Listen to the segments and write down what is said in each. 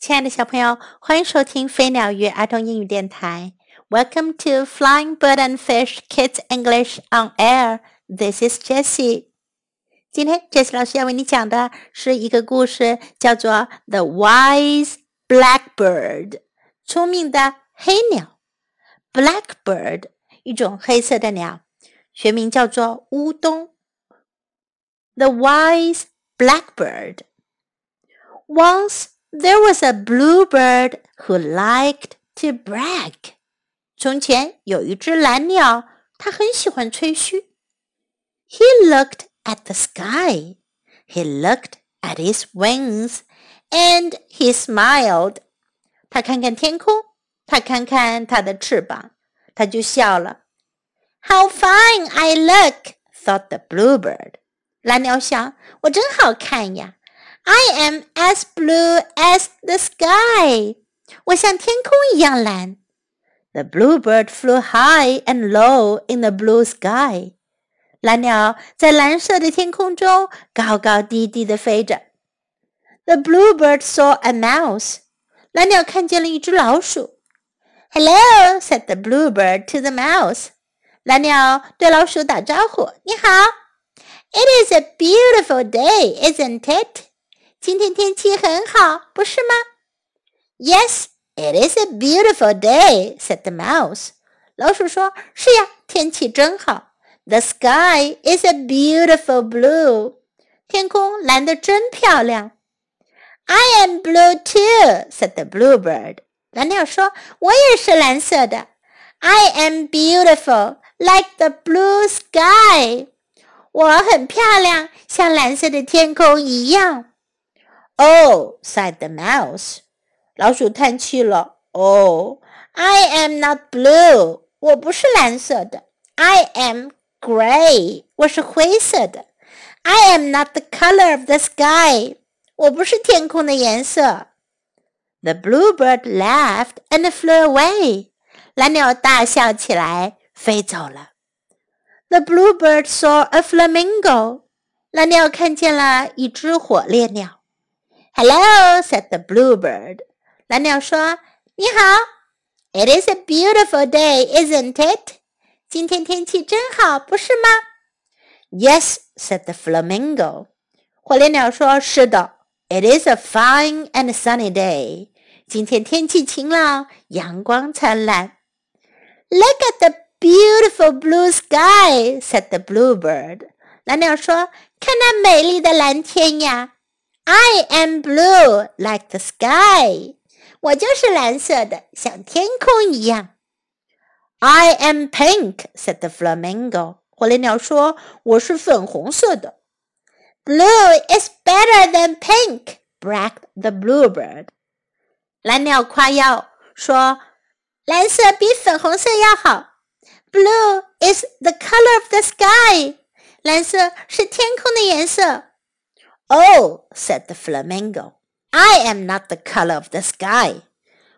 亲爱的小朋友，欢迎收听飞鸟与儿童英语电台。Welcome to Flying Bird and Fish Kids English on Air. This is Jessie. 今天 Jessie 老师要为你讲的是一个故事，叫做《The Wise Blackbird》。聪明的黑鸟，Blackbird，一种黑色的鸟，学名叫做乌冬。The Wise Blackbird. Once there was a bluebird who liked to brag. 从前有一只蓝鸟，它很喜欢吹嘘。He looked at the sky. He looked at his wings, and he smiled. 他看看天空，他看看他的翅膀，他就笑了。How fine I look! thought the bluebird. 蓝鸟想，我真好看呀。 I am as blue as the sky. 我像天空一样蓝。The bluebird flew high and low in the blue sky. 蓝鸟在蓝色的天空中高高低低的飞着。The bluebird saw a mouse. 蓝鸟看见了一只老鼠。Hello, said the bluebird to the mouse. 蓝鸟对老鼠打招呼：“你好。” It is a beautiful day, isn't it? 今天天气很好，不是吗？Yes, it is a beautiful day," said the mouse. 老鼠说：“是呀，天气真好。The sky is a beautiful blue. 天空蓝得真漂亮。I am blue too," said the bluebird. 蓝鸟说：“我也是蓝色的。I am beautiful, like the blue sky. 我很漂亮，像蓝色的天空一样。” Oh, sighed the mouse. 老鼠叹气了。Oh, I am not blue. 我不是蓝色的。I am gray. 我是灰色的。I am not the color of the sky. 我不是天空的颜色。The bluebird laughed and flew away. 蓝鸟大笑起来，飞走了。The bluebird saw a flamingo. 蓝鸟看见了一只火烈鸟。 Hello, said the bluebird. 蓝鸟说：“你好。”It is a beautiful day, isn't it? 今天天气真好，不是吗？Yes, said the flamingo. 火烈鸟说：“是的。”It is a fine and sunny day. 今天天气晴朗，阳光灿烂。Look at the beautiful blue sky, said the bluebird. 蓝鸟说：“看那美丽的蓝天呀。” ” I am blue like the sky. 我就是蓝色的，像天空一样。I am pink, said the flamingo. 火烈鸟说：“我是粉红色的。” Blue is better than pink, bragged the bluebird. 蓝鸟夸耀说：“蓝色比粉红色要好。” Blue is the color of the sky. 蓝色是天空的颜色。 Oh, said the flamingo, I am not the color of the sky.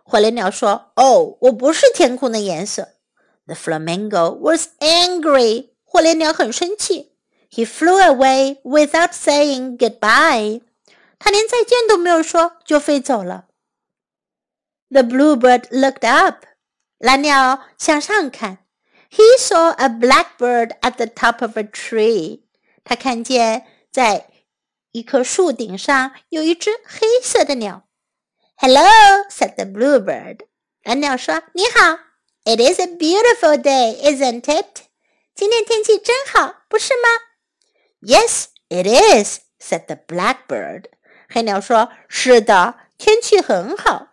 火烈鸟说：“哦，我不是天空的颜色。” The flamingo was angry. 火烈鸟很生气。He flew away without saying goodbye. 他连再见都没有说就飞走了。The bluebird looked up. 蓝鸟向上看。He saw a blackbird at the top of a tree. 他看见在 一棵树顶上有一只黑色的鸟。Hello, said the bluebird. 蓝鸟说：“你好。”It is a beautiful day, isn't it? 今天天气真好，不是吗？Yes, it is, said the blackbird. 黑鸟说：“是的，天气很好。”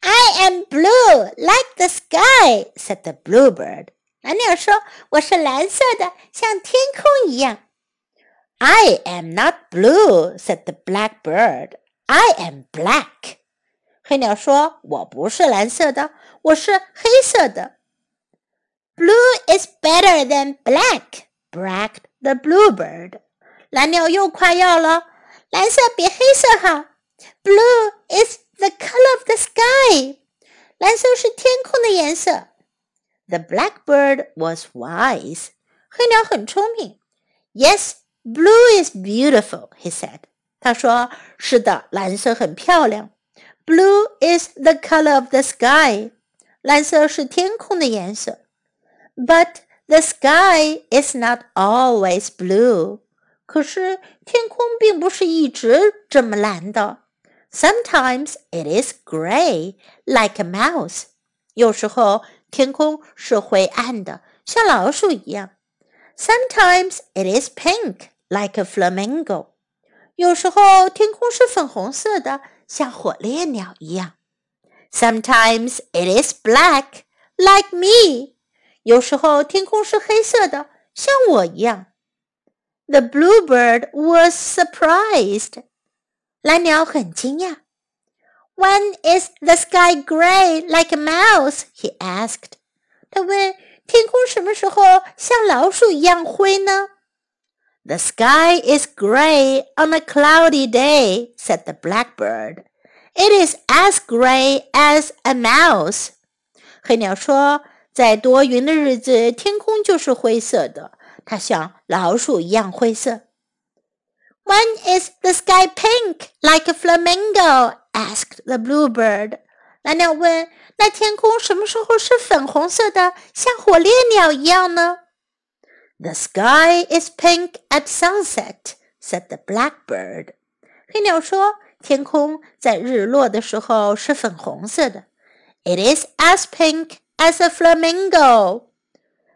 I am blue like the sky, said the bluebird. 蓝鸟说：“我是蓝色的，像天空一样。” I am not blue," said the blackbird. "I am black." 黑鸟说：“我不是蓝色的，我是黑色的。” Blue is better than black, bragged the bluebird. 蓝鸟又夸耀了：“蓝色比黑色好。” Blue is the color of the sky. 蓝色是天空的颜色。The blackbird was wise. 黑鸟很聪明。Yes. Blue is beautiful, he said. 他说：“是的，蓝色很漂亮。 Blue is the color of the sky. 蓝色是天空的颜色。But the sky is not always blue. 可是天空并不是一直这么蓝的。Sometimes it is gray, like a mouse. 有时候天空是灰暗的，像老鼠一样。Sometimes it is pink, like a flamingo. 有时候天空是粉红色的，像火烈鸟一样。Sometimes it is black, like me. 有时候天空是黑色的，像我一样。The bluebird was surprised. 蓝鸟很惊讶。When is the sky gray like a mouse? He asked. 他问：天空什么时候像老鼠一样灰呢 ？the sky is gray on a cloudy day, said the blackbird. It is as gray as a mouse. 黑鸟说，在多云的日子，天空就是灰色的，它像老鼠一样灰色。When is the sky pink like a flamingo? asked the bluebird. 蓝鸟问：“那天空什么时候是粉红色的，像火烈鸟一样呢？” ？” The sky is pink at sunset," said the blackbird. 黑鸟说：“天空在日落的时候是粉红色的。It is as pink as a flamingo."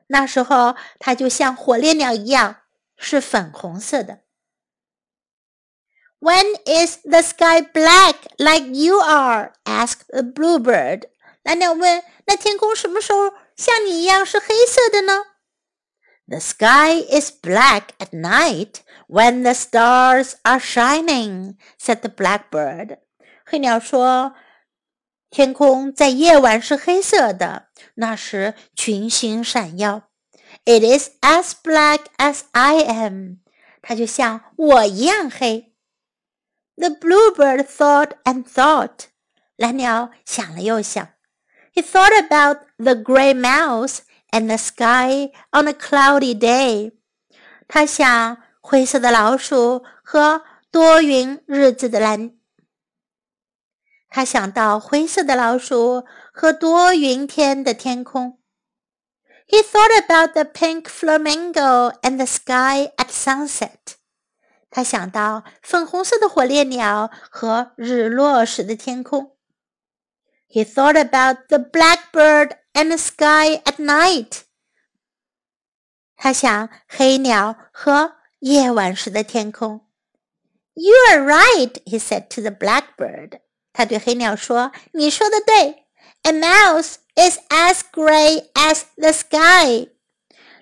那时候它就像火烈鸟一样，是粉红色的。When is the sky black like you are? asked the bluebird. 蓝鸟问：“那天空什么时候像你一样是黑色的呢？” The sky is black at night when the stars are shining," said the blackbird. 黑鸟说：“天空在夜晚是黑色的，那时群星闪耀。It is as black as I am. 它就像我一样黑。The bluebird thought and thought. 蓝鸟想了又想。He thought about the gray mouse and the sky on a cloudy day。他想灰色的老鼠和多云日子的蓝。他想到灰色的老鼠和多云天的天空。He thought about the pink flamingo and the sky at sunset。他想到粉红色的火烈鸟和日落时的天空。He thought about the blackbird and the sky at night。他想黑鸟和夜晚时的天空。You are right, he said to the blackbird. 他对黑鸟说：“你说的对。A mouse is as gray as the sky.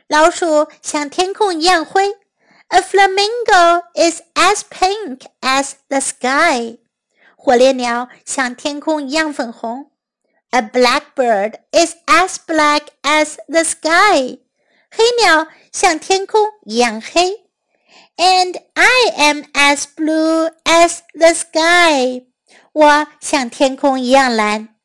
老鼠像天空一样灰。A flamingo is as pink as the sky. 火烈鸟像天空一样粉红。a blackbird is as black as the sky. 黑鸟像天空一样黑。And I am as blue as the sky. 我像天空一样蓝。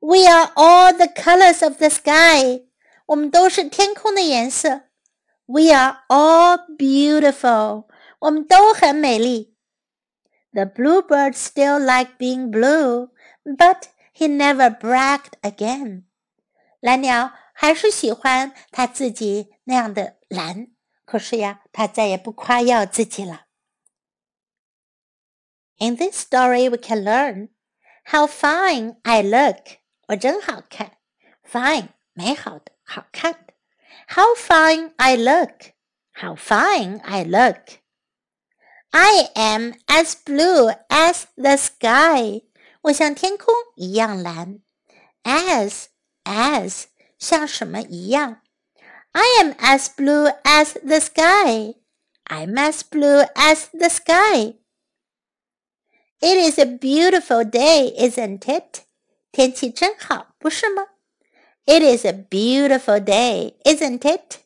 We are all the colors of the sky. 我们都是天空的颜色。We are all beautiful. 我们都很美丽。 The bluebird still liked being blue, but he never bragged again. 蓝鸟还是喜欢他自己那样的蓝，可是呀，他再也不夸耀自己了。In this story, we can learn how fine I look. 我真好看，fine 美好的，好看的。How fine I look. How fine I look. I am as blue as the sky. 我像天空一样蓝，as as 像什么一样？I am as blue as the sky. I'm as blue as the sky. It is a beautiful day, isn't it? 天气真好，不是吗？It is a beautiful day, isn't it?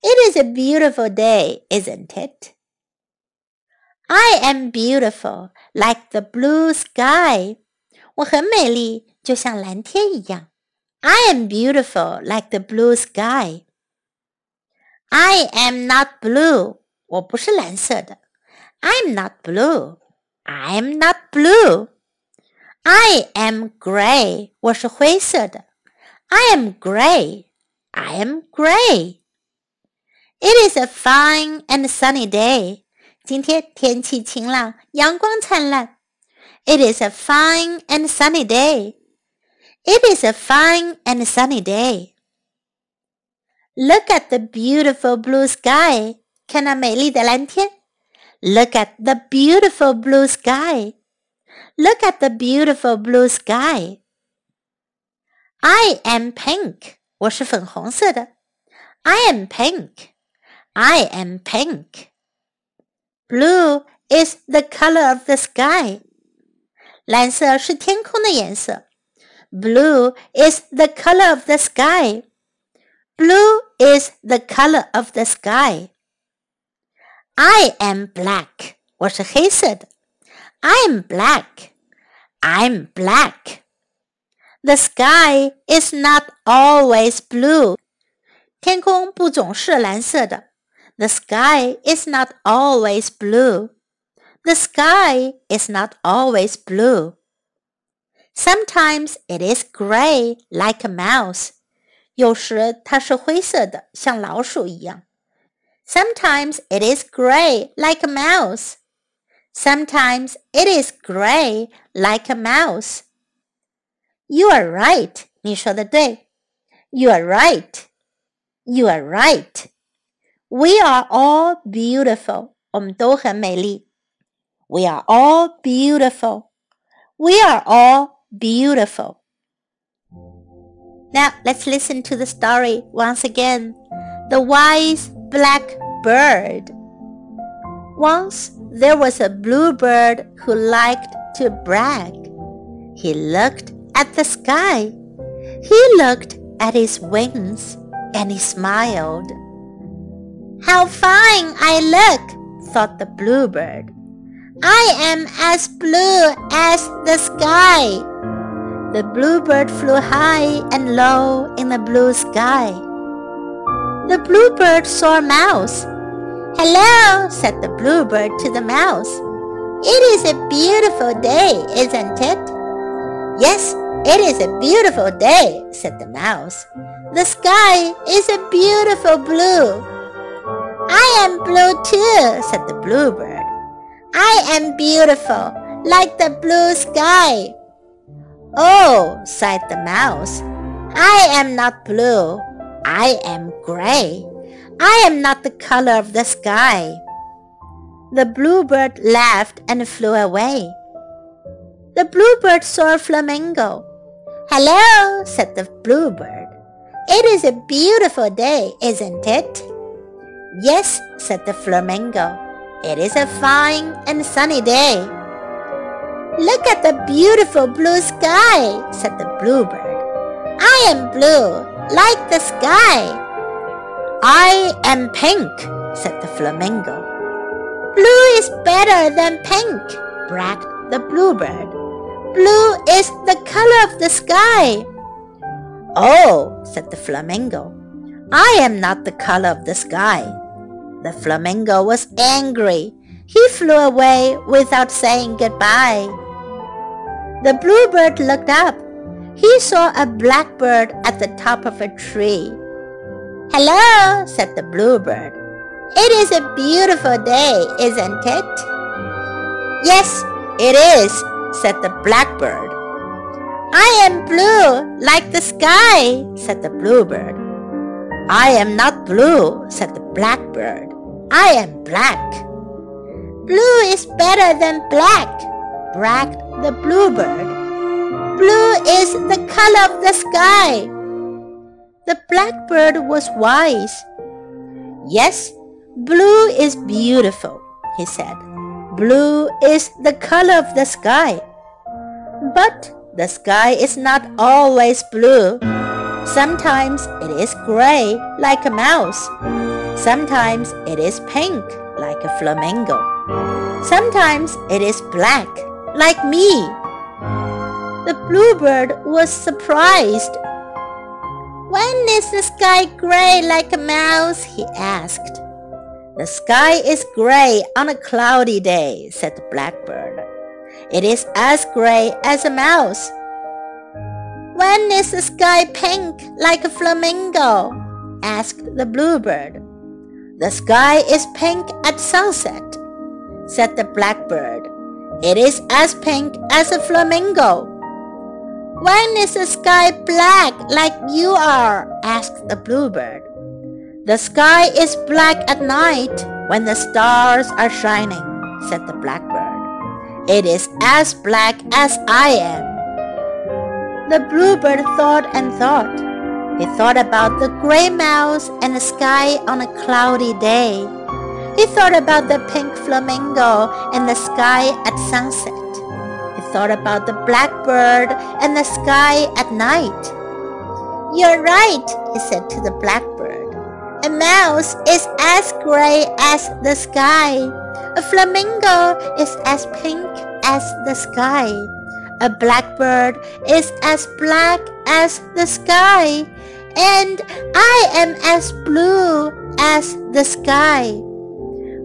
It is a beautiful day, isn't it? I am beautiful like the blue sky. 我很美丽，就像蓝天一样。I am beautiful like the blue sky. I am not blue. 我不是蓝色的。I'm not blue. I'm not blue. I am gray，我是灰色的。I am gray. I am gray. It is a fine and sunny day. 今天天气晴朗，阳光灿烂。It is a fine and sunny day. It is a fine and sunny day. Look at the beautiful blue sky. 看那美丽的蓝天。Look at the beautiful blue sky. Look at the beautiful blue sky. I am pink. 我是粉红色的。I am pink. I am pink. Blue is the color of the sky. 蓝色是天空的颜色。Blue is the color of the sky. Blue is the color of the sky. I am black. 我是黑色的。I'm black. I'm black. The sky is not always blue. 天空不总是蓝色的。 The sky is not always blue. The sky is not always blue. Sometimes it is gray like a mouse. 有时它是灰色的，像老鼠一样。Sometimes it is gray like a mouse. Sometimes it is gray like a mouse. You are right. 你说的对。You are right. You are right. We are all beautiful. 我们都很美丽。We are all beautiful. We are all beautiful. Now let's listen to the story once again. The wise black bird. Once there was a bluebird who liked to brag. He looked at the sky. He looked at his wings and he smiled. How fine I look, thought the bluebird. I am as blue as the sky. The bluebird flew high and low in the blue sky. The bluebird saw a mouse. Hello, said the bluebird to the mouse. It is a beautiful day, isn't it? Yes, it is a beautiful day, said the mouse. The sky is a beautiful blue. I am blue too, said the bluebird. I am beautiful, like the blue sky. Oh, sighed the mouse. I am not blue. I am gray. I am not the color of the sky. The bluebird laughed and flew away. The bluebird saw a flamingo. Hello, said the bluebird. It is a beautiful day, isn't it? Yes, said the flamingo. It is a fine and sunny day. Look at the beautiful blue sky, said the bluebird. I am blue, like the sky. I am pink, said the flamingo. Blue is better than pink, bragged the bluebird. Blue is the color of the sky. Oh, said the flamingo. I am not the color of the sky. The flamingo was angry. He flew away without saying goodbye. The bluebird looked up. He saw a blackbird at the top of a tree. Hello, said the bluebird. It is a beautiful day, isn't it? Yes, it is, said the blackbird. I am blue, like the sky, said the bluebird. I am not blue, said the blackbird. I am black. Blue is better than black, bragged the bluebird. Blue is the color of the sky. The blackbird was wise. Yes, blue is beautiful, he said. Blue is the color of the sky. But the sky is not always blue. Sometimes it is gray like a mouse. Sometimes it is pink like a flamingo. Sometimes it is black like me. The bluebird was surprised. When is the sky gray like a mouse? he asked. The sky is gray on a cloudy day, said the blackbird. It is as gray as a mouse. When is the sky pink like a flamingo? asked the bluebird. The sky is pink at sunset, said the blackbird. It is as pink as a flamingo. When is the sky black like you are? asked the bluebird. The sky is black at night when the stars are shining, said the blackbird. It is as black as I am. The bluebird thought and thought. He thought about the gray mouse and the sky on a cloudy day. He thought about the pink flamingo and the sky at sunset. He thought about the blackbird and the sky at night. You're right, he said to the blackbird. A mouse is as gray as the sky. A flamingo is as pink as the sky. A blackbird is as black as the sky and I am as blue as the sky.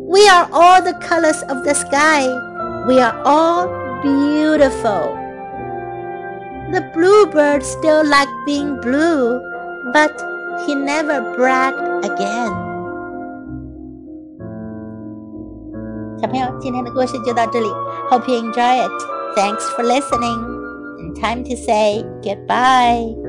We are all the colors of the sky. We are all beautiful. The bluebird still liked being blue, but he never bragged again. 小朋友，今天的故事就到这里。Hope you enjoy it. Thanks for listening. And time to say goodbye.